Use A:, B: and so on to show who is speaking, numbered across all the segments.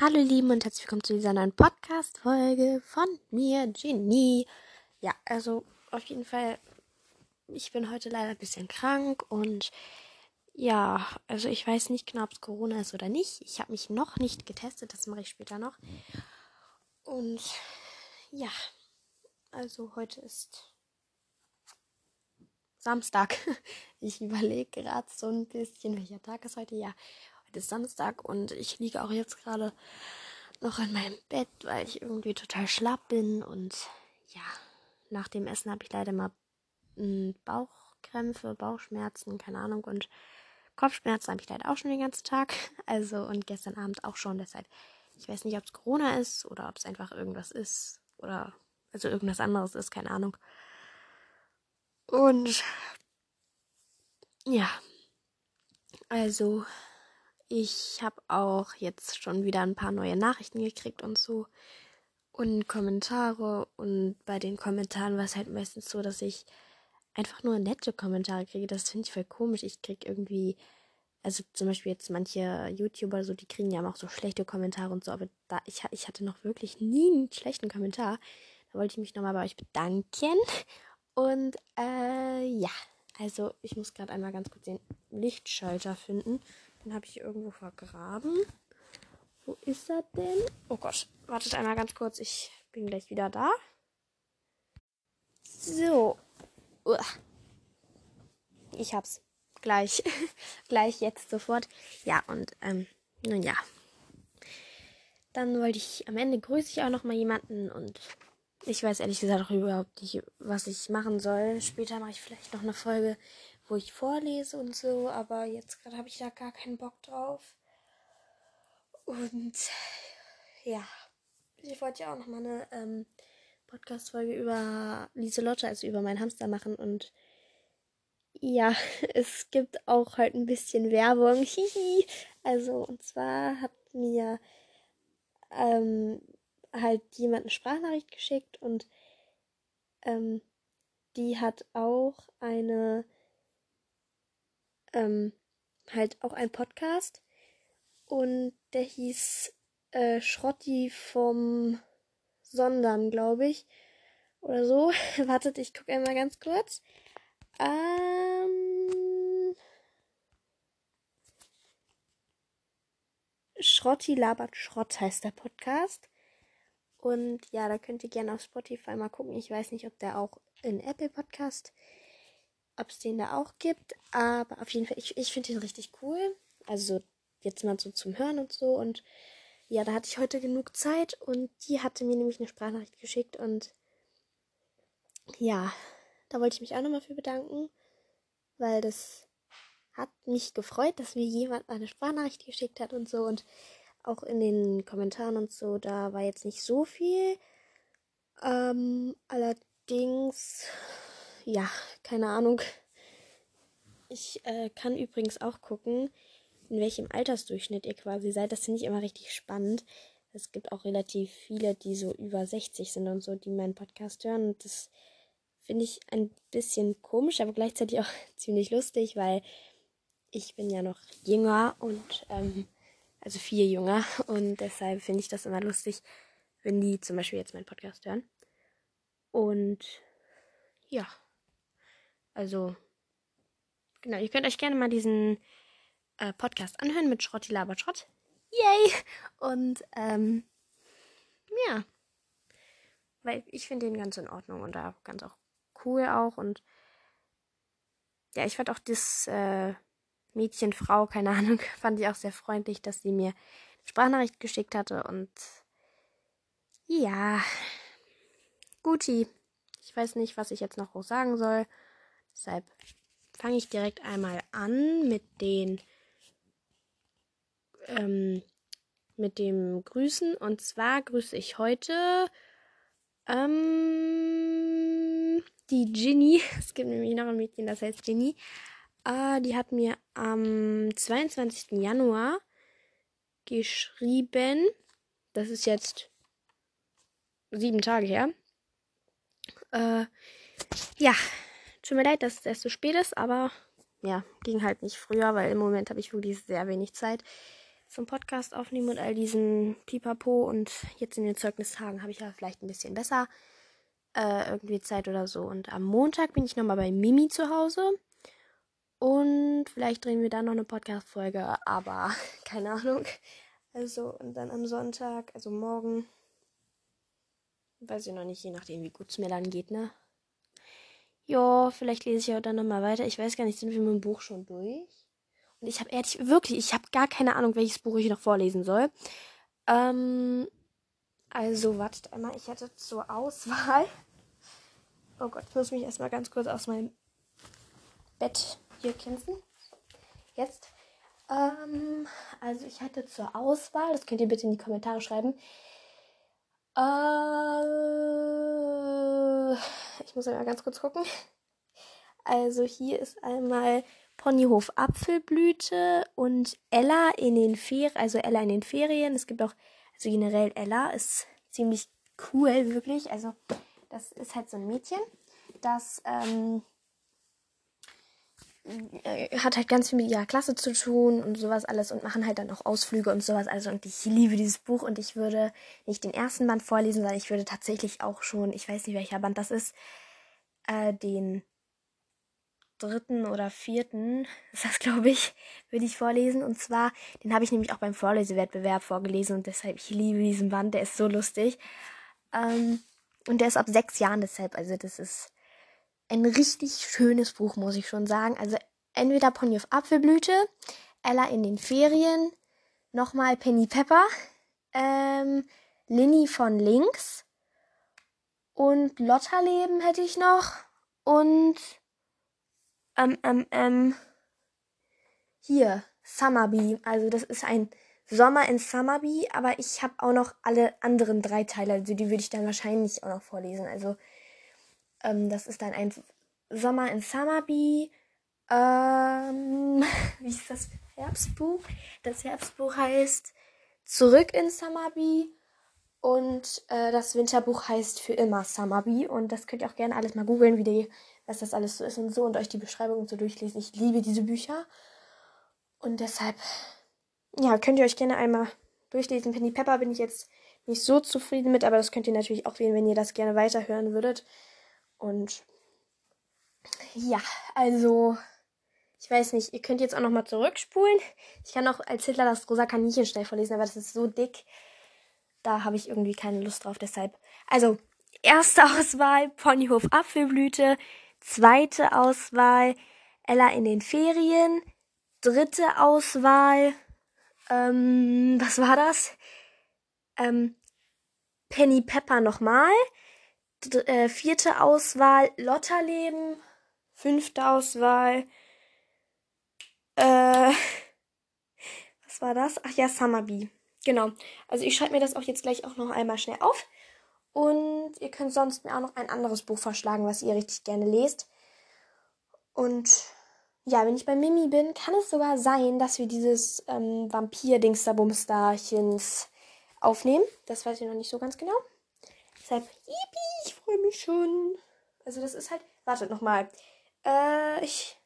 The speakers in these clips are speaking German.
A: Hallo ihr Lieben und herzlich willkommen zu dieser neuen Podcast-Folge von mir, Genie. Ja, also auf jeden Fall, ich bin heute leider ein bisschen krank und ja, also ich weiß nicht genau, ob es Corona ist oder nicht. Ich habe mich noch nicht getestet, das mache ich später noch. Und ja, also heute ist Samstag. Ich überlege gerade so ein bisschen, welcher Tag ist heute. Ja, ist Samstag und ich liege auch jetzt gerade noch in meinem Bett, weil ich irgendwie total schlapp bin. Und ja, nach dem Essen habe ich leider mal hm, Bauchkrämpfe, Bauchschmerzen, keine Ahnung. Und Kopfschmerzen habe ich leider auch schon den ganzen Tag. Also und gestern Abend auch schon. Deshalb, ich weiß nicht, ob es Corona ist oder ob es einfach irgendwas ist. Oder also irgendwas anderes ist, keine Ahnung. Und ja, also ich habe auch jetzt schon wieder ein paar neue Nachrichten gekriegt und so. Und Kommentare. Und bei den Kommentaren war es halt meistens so, dass ich einfach nur nette Kommentare kriege. Das finde ich voll komisch. Ich kriege irgendwie, also zum Beispiel jetzt manche YouTuber, so, die kriegen ja auch so schlechte Kommentare und so, aber da, ich, ich hatte noch wirklich nie einen schlechten Kommentar. Da wollte ich mich nochmal bei euch bedanken. Und äh, ja, also ich muss gerade einmal ganz kurz den Lichtschalter finden. Den habe ich irgendwo vergraben. Wo ist er denn? Oh Gott, wartet einmal ganz kurz. Ich bin gleich wieder da. So. Ich hab's. Gleich. gleich jetzt sofort. Ja, und ähm, nun ja. Dann wollte ich am Ende grüße ich auch noch mal jemanden und ich weiß ehrlich gesagt auch überhaupt nicht, was ich machen soll. Später mache ich vielleicht noch eine Folge, wo ich vorlese und so, aber jetzt gerade habe ich da gar keinen Bock drauf. Und ja, ich wollte ja auch noch mal eine ähm, Podcast-Folge über Lieselotte, also über meinen Hamster machen und ja, es gibt auch halt ein bisschen Werbung. Hihi. also, und zwar hat mir ähm, halt jemand eine Sprachnachricht geschickt und ähm, die hat auch eine ähm, halt auch ein Podcast und der hieß äh, Schrotti vom Sondern, glaube ich. Oder so. Wartet, ich gucke einmal ganz kurz. Ähm, Schrotti labert Schrott heißt der Podcast. Und ja, da könnt ihr gerne auf Spotify mal gucken. Ich weiß nicht, ob der auch in Apple Podcast ob es den da auch gibt. Aber auf jeden Fall, ich, ich finde den richtig cool. Also jetzt mal so zum Hören und so. Und ja, da hatte ich heute genug Zeit und die hatte mir nämlich eine Sprachnachricht geschickt. Und ja, da wollte ich mich auch nochmal für bedanken, weil das hat mich gefreut, dass mir jemand eine Sprachnachricht geschickt hat und so. Und auch in den Kommentaren und so, da war jetzt nicht so viel. Ähm, allerdings ja, keine Ahnung. Ich äh, kann übrigens auch gucken, in welchem Altersdurchschnitt ihr quasi seid. Das finde ich immer richtig spannend. Es gibt auch relativ viele, die so über 60 sind und so, die meinen Podcast hören. Und das finde ich ein bisschen komisch, aber gleichzeitig auch ziemlich lustig, weil ich bin ja noch jünger und ähm, also viel jünger und deshalb finde ich das immer lustig, wenn die zum Beispiel jetzt meinen Podcast hören. Und ja. Also, genau, ihr könnt euch gerne mal diesen äh, Podcast anhören mit Schrotti Labert Schrott. Yay! Und, ähm, ja. Weil ich finde den ganz in Ordnung und da ganz auch cool auch. Und ja, ich fand auch das äh, Mädchen, Frau, keine Ahnung, fand ich auch sehr freundlich, dass sie mir eine Sprachnachricht geschickt hatte. Und ja, Guti. Ich weiß nicht, was ich jetzt noch sagen soll. Deshalb fange ich direkt einmal an mit den ähm, mit dem Grüßen. Und zwar grüße ich heute ähm, die Ginny. Es gibt nämlich noch ein Mädchen, das heißt Ginny. Äh, die hat mir am 22. Januar geschrieben. Das ist jetzt sieben Tage her. Äh, ja, Tut mir leid, dass es erst so spät ist, aber ja, ging halt nicht früher, weil im Moment habe ich wirklich sehr wenig Zeit. zum Podcast aufnehmen und all diesen Pipapo. Und jetzt in den Zeugnistagen habe ich ja vielleicht ein bisschen besser äh, irgendwie Zeit oder so. Und am Montag bin ich nochmal bei Mimi zu Hause. Und vielleicht drehen wir dann noch eine Podcast-Folge, aber keine Ahnung. Also, und dann am Sonntag, also morgen, weiß ich noch nicht, je nachdem, wie gut es mir dann geht, ne? Ja, vielleicht lese ich ja dann nochmal weiter. Ich weiß gar nicht, sind wir mit dem Buch schon durch? Und ich habe ehrlich, wirklich, ich habe gar keine Ahnung, welches Buch ich noch vorlesen soll. Ähm, also, wartet einmal, ich hatte zur Auswahl. Oh Gott, ich muss mich erstmal ganz kurz aus meinem Bett hier kämpfen. Jetzt. Ähm, also, ich hatte zur Auswahl, das könnt ihr bitte in die Kommentare schreiben. Äh, ich muss einmal ganz kurz gucken. Also, hier ist einmal Ponyhof Apfelblüte und Ella in den Ferien, also Ella in den Ferien. Es gibt auch, also generell Ella ist ziemlich cool, wirklich. Also das ist halt so ein Mädchen, das ähm, äh, hat halt ganz viel mit ihrer Klasse zu tun und sowas alles und machen halt dann auch Ausflüge und sowas. Also und ich liebe dieses Buch und ich würde nicht den ersten Band vorlesen, sondern ich würde tatsächlich auch schon, ich weiß nicht welcher Band das ist, äh, den dritten oder vierten, ist das glaube ich, würde ich vorlesen. Und zwar, den habe ich nämlich auch beim Vorlesewettbewerb vorgelesen und deshalb, ich liebe diesen Band, der ist so lustig. Ähm, und der ist ab sechs Jahren deshalb, also das ist ein richtig schönes Buch, muss ich schon sagen. Also entweder Pony auf Apfelblüte, Ella in den Ferien, nochmal Penny Pepper, ähm, Linny von links und Lotterleben hätte ich noch und ähm, ähm, ähm, hier, Summerby. Also das ist ein Sommer in Summerby, aber ich habe auch noch alle anderen drei Teile, also die würde ich dann wahrscheinlich auch noch vorlesen. Also ähm, das ist dann ein Sommer in Summerby. Ähm, wie ist das Herbstbuch? Das Herbstbuch heißt Zurück in Summerby. Und äh, das Winterbuch heißt für immer Summerby. Und das könnt ihr auch gerne alles mal googeln, wie die, was das alles so ist und so und euch die Beschreibung so durchlesen. Ich liebe diese Bücher. Und deshalb, ja, könnt ihr euch gerne einmal durchlesen. Penny Pepper bin ich jetzt nicht so zufrieden mit, aber das könnt ihr natürlich auch wählen, wenn ihr das gerne weiterhören würdet. Und ja, also ich weiß nicht, ihr könnt jetzt auch nochmal zurückspulen. Ich kann auch als Hitler das rosa Kaninchen schnell vorlesen, aber das ist so dick. Da habe ich irgendwie keine Lust drauf, deshalb. Also, erste Auswahl Ponyhof Apfelblüte, zweite Auswahl Ella in den Ferien, dritte Auswahl, ähm, was war das? Ähm, Penny Pepper nochmal äh, vierte Auswahl Lotterleben. Fünfte Auswahl. Äh, was war das? Ach ja, Summerby. Genau. Also ich schreibe mir das auch jetzt gleich auch noch einmal schnell auf. Und ihr könnt sonst mir auch noch ein anderes Buch vorschlagen, was ihr richtig gerne lest. Und ja, wenn ich bei Mimi bin, kann es sogar sein, dass wir dieses ähm, Vampir-Dingsterbumstarchens aufnehmen. Das weiß ich noch nicht so ganz genau. Deshalb, yippie, ich freue mich schon. Also das ist halt, wartet nochmal. Äh, ich,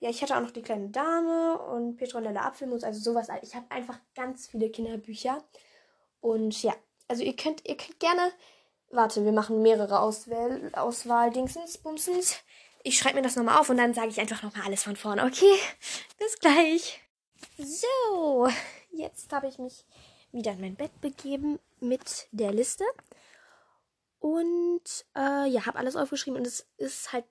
A: ja, ich hatte auch noch die kleine Dame und Petronella Apfelmus, also sowas. Ich habe einfach ganz viele Kinderbücher. Und ja, also ihr könnt, ihr könnt gerne, warte, wir machen mehrere Auswahl, Auswahl-Dingsens, Bumsens. Ich schreibe mir das nochmal auf und dann sage ich einfach nochmal alles von vorne. Okay, bis gleich. So, jetzt habe ich mich wieder in mein Bett begeben mit der Liste. Und äh, ja, habe alles aufgeschrieben und es ist halt,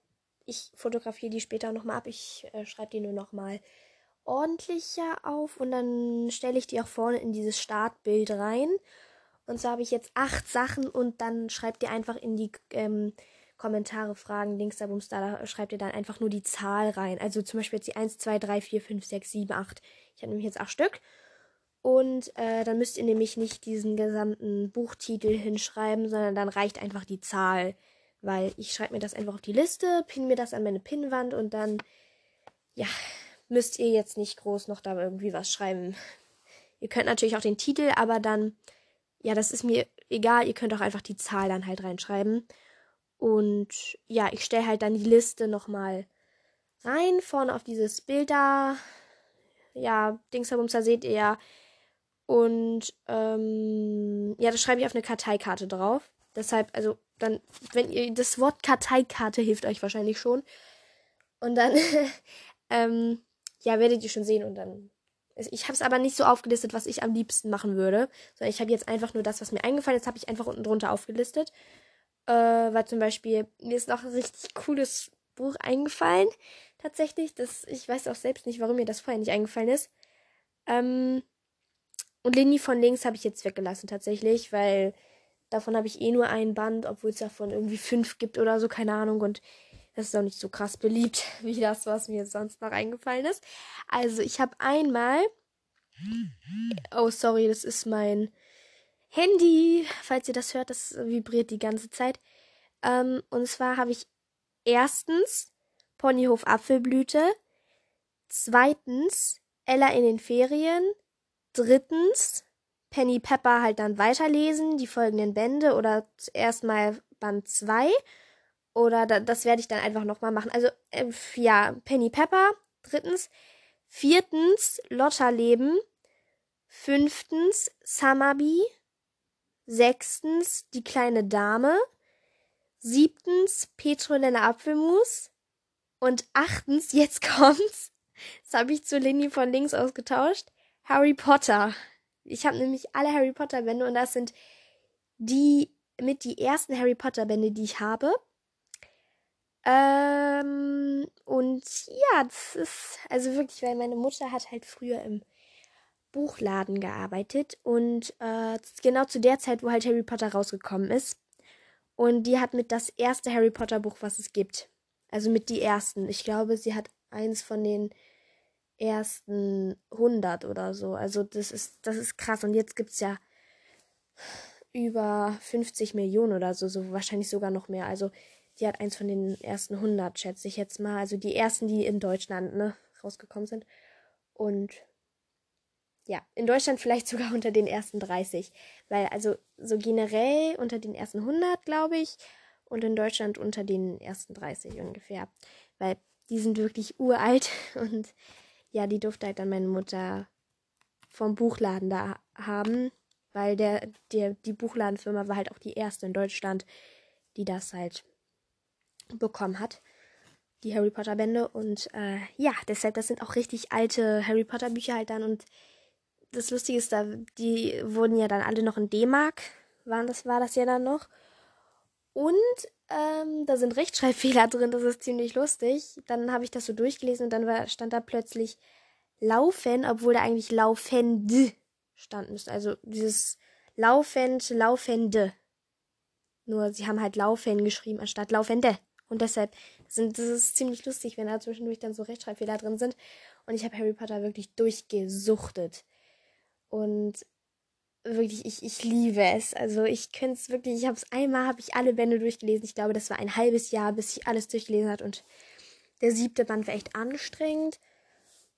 A: ich fotografiere die später nochmal ab. Ich äh, schreibe die nur nochmal ordentlicher auf und dann stelle ich die auch vorne in dieses Startbild rein. Und so habe ich jetzt acht Sachen und dann schreibt ihr einfach in die ähm, Kommentare, Fragen, Links da, Bums, da, da schreibt ihr dann einfach nur die Zahl rein. Also zum Beispiel jetzt die 1, 2, 3, 4, 5, 6, 7, 8. Ich habe nämlich jetzt acht Stück. Und äh, dann müsst ihr nämlich nicht diesen gesamten Buchtitel hinschreiben, sondern dann reicht einfach die Zahl. Weil ich schreibe mir das einfach auf die Liste, pin mir das an meine Pinnwand und dann, ja, müsst ihr jetzt nicht groß noch da irgendwie was schreiben. Ihr könnt natürlich auch den Titel, aber dann, ja, das ist mir egal. Ihr könnt auch einfach die Zahl dann halt reinschreiben. Und ja, ich stelle halt dann die Liste nochmal rein, vorne auf dieses Bild da, ja, Dingsabumster seht ihr ja. Und ähm, ja, das schreibe ich auf eine Karteikarte drauf. Deshalb, also dann, wenn ihr das Wort Karteikarte hilft euch wahrscheinlich schon. Und dann, ähm, ja, werdet ihr schon sehen und dann. Ich habe es aber nicht so aufgelistet, was ich am liebsten machen würde, sondern ich habe jetzt einfach nur das, was mir eingefallen ist, habe ich einfach unten drunter aufgelistet. Äh, weil zum Beispiel, mir ist noch ein richtig cooles Buch eingefallen. Tatsächlich. Das, ich weiß auch selbst nicht, warum mir das vorher nicht eingefallen ist. Ähm, und Linie von links habe ich jetzt weggelassen, tatsächlich, weil davon habe ich eh nur einen Band, obwohl es davon irgendwie fünf gibt oder so, keine Ahnung. Und das ist auch nicht so krass beliebt, wie das, was mir sonst noch eingefallen ist. Also, ich habe einmal. Oh, sorry, das ist mein Handy. Falls ihr das hört, das vibriert die ganze Zeit. Ähm, und zwar habe ich erstens Ponyhof Apfelblüte. Zweitens Ella in den Ferien. Drittens Penny Pepper halt dann weiterlesen, die folgenden Bände oder zuerst mal Band 2 oder da, das werde ich dann einfach nochmal machen. Also, äh, ja, Penny Pepper. Drittens. Viertens, Lotta Leben. Fünftens, Summerby. Sechstens, die kleine Dame. Siebtens, Petronella Apfelmus. Und achtens, jetzt kommt's. Das habe ich zu Lindy von links ausgetauscht. Harry Potter. Ich habe nämlich alle Harry Potter Bände und das sind die mit die ersten Harry Potter Bände, die ich habe. Ähm, und ja, das ist also wirklich, weil meine Mutter hat halt früher im Buchladen gearbeitet und äh, genau zu der Zeit, wo halt Harry Potter rausgekommen ist. Und die hat mit das erste Harry Potter Buch, was es gibt. Also mit die ersten. Ich glaube, sie hat eins von den ersten 100 oder so. Also das ist das ist krass. Und jetzt gibt's ja über 50 Millionen oder so, so wahrscheinlich sogar noch mehr. Also die hat eins von den ersten 100, schätze ich jetzt mal. Also die ersten, die in Deutschland ne, rausgekommen sind. Und ja, in Deutschland vielleicht sogar unter den ersten 30. Weil also so generell unter den ersten 100, glaube ich. Und in Deutschland unter den ersten 30 ungefähr. Weil die sind wirklich uralt. Und ja, die durfte halt dann meine Mutter vom Buchladen da haben. Weil der, der, die Buchladenfirma war halt auch die erste in Deutschland, die das halt bekommen hat. Die Harry Potter Bände. Und äh, ja, deshalb, das sind auch richtig alte Harry Potter Bücher halt dann. Und das Lustige ist, da, die wurden ja dann alle noch in D-Mark. Waren das, war das ja dann noch. Und ähm, da sind Rechtschreibfehler drin, das ist ziemlich lustig. Dann habe ich das so durchgelesen und dann war, stand da plötzlich laufen, obwohl da eigentlich laufend stand müsste. Also dieses laufend, laufende. Nur sie haben halt laufen geschrieben anstatt laufende. Und deshalb sind das ist ziemlich lustig, wenn da zwischendurch dann so Rechtschreibfehler drin sind. Und ich habe Harry Potter wirklich durchgesuchtet. Und wirklich, ich, ich liebe es. Also ich könnte es wirklich, ich habe es einmal, habe ich alle Bände durchgelesen. Ich glaube, das war ein halbes Jahr, bis ich alles durchgelesen hat. Und der siebte Band war echt anstrengend.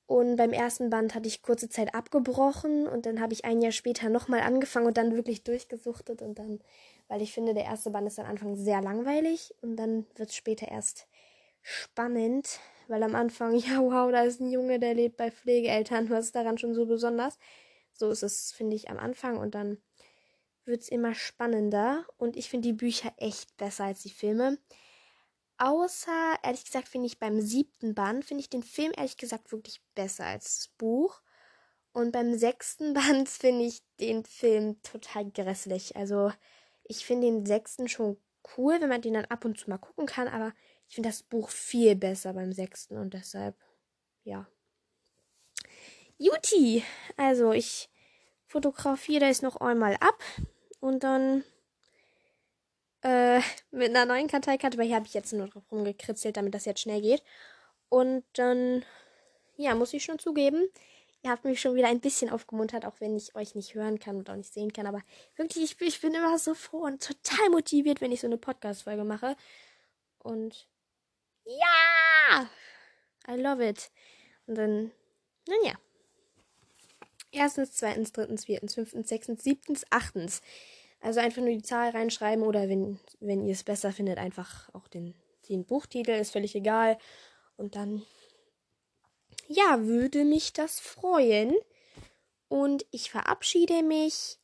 A: Und beim ersten Band hatte ich kurze Zeit abgebrochen und dann habe ich ein Jahr später nochmal angefangen und dann wirklich durchgesuchtet und dann weil ich finde, der erste Band ist am Anfang sehr langweilig und dann wird es später erst spannend, weil am Anfang, ja, wow, da ist ein Junge, der lebt bei Pflegeeltern, was ist daran schon so besonders? So ist es, finde ich, am Anfang und dann wird es immer spannender und ich finde die Bücher echt besser als die Filme. Außer, ehrlich gesagt, finde ich beim siebten Band, finde ich den Film ehrlich gesagt wirklich besser als das Buch. Und beim sechsten Band finde ich den Film total grässlich. Also, ich finde den sechsten schon cool, wenn man den dann ab und zu mal gucken kann, aber ich finde das Buch viel besser beim sechsten und deshalb, ja. Juti! Also, ich fotografiere das noch einmal ab und dann äh, mit einer neuen Karteikarte, weil hier habe ich jetzt nur drauf rumgekritzelt, damit das jetzt schnell geht. Und dann, ja, muss ich schon zugeben, Ihr habt mich schon wieder ein bisschen aufgemuntert, auch wenn ich euch nicht hören kann und auch nicht sehen kann. Aber wirklich, ich, ich bin immer so froh und total motiviert, wenn ich so eine Podcast-Folge mache. Und ja, I love it. Und dann, naja. Erstens, zweitens, drittens, viertens, fünftens, sechstens, siebtens, achtens. Also einfach nur die Zahl reinschreiben oder wenn, wenn ihr es besser findet, einfach auch den, den Buchtitel, ist völlig egal. Und dann ja, würde mich das freuen. Und ich verabschiede mich.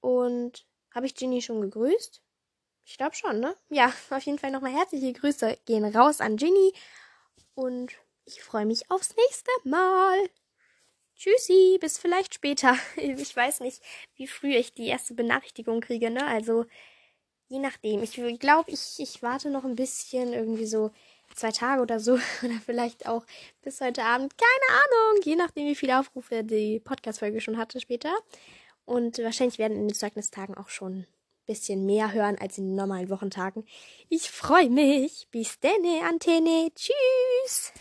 A: Und habe ich Ginny schon gegrüßt? Ich glaube schon, ne? Ja, auf jeden Fall nochmal herzliche Grüße gehen raus an Ginny. Und ich freue mich aufs nächste Mal. Tschüssi, bis vielleicht später. Ich weiß nicht, wie früh ich die erste Benachrichtigung kriege, ne? Also, je nachdem. Ich glaube, ich, ich warte noch ein bisschen, irgendwie so zwei Tage oder so. Oder vielleicht auch bis heute Abend. Keine Ahnung. Je nachdem, wie viele Aufrufe die Podcast-Folge schon hatte später. Und wahrscheinlich werden in den Zeugnistagen auch schon ein bisschen mehr hören als in den normalen Wochentagen. Ich freue mich. Bis denne, Antenne. Tschüss.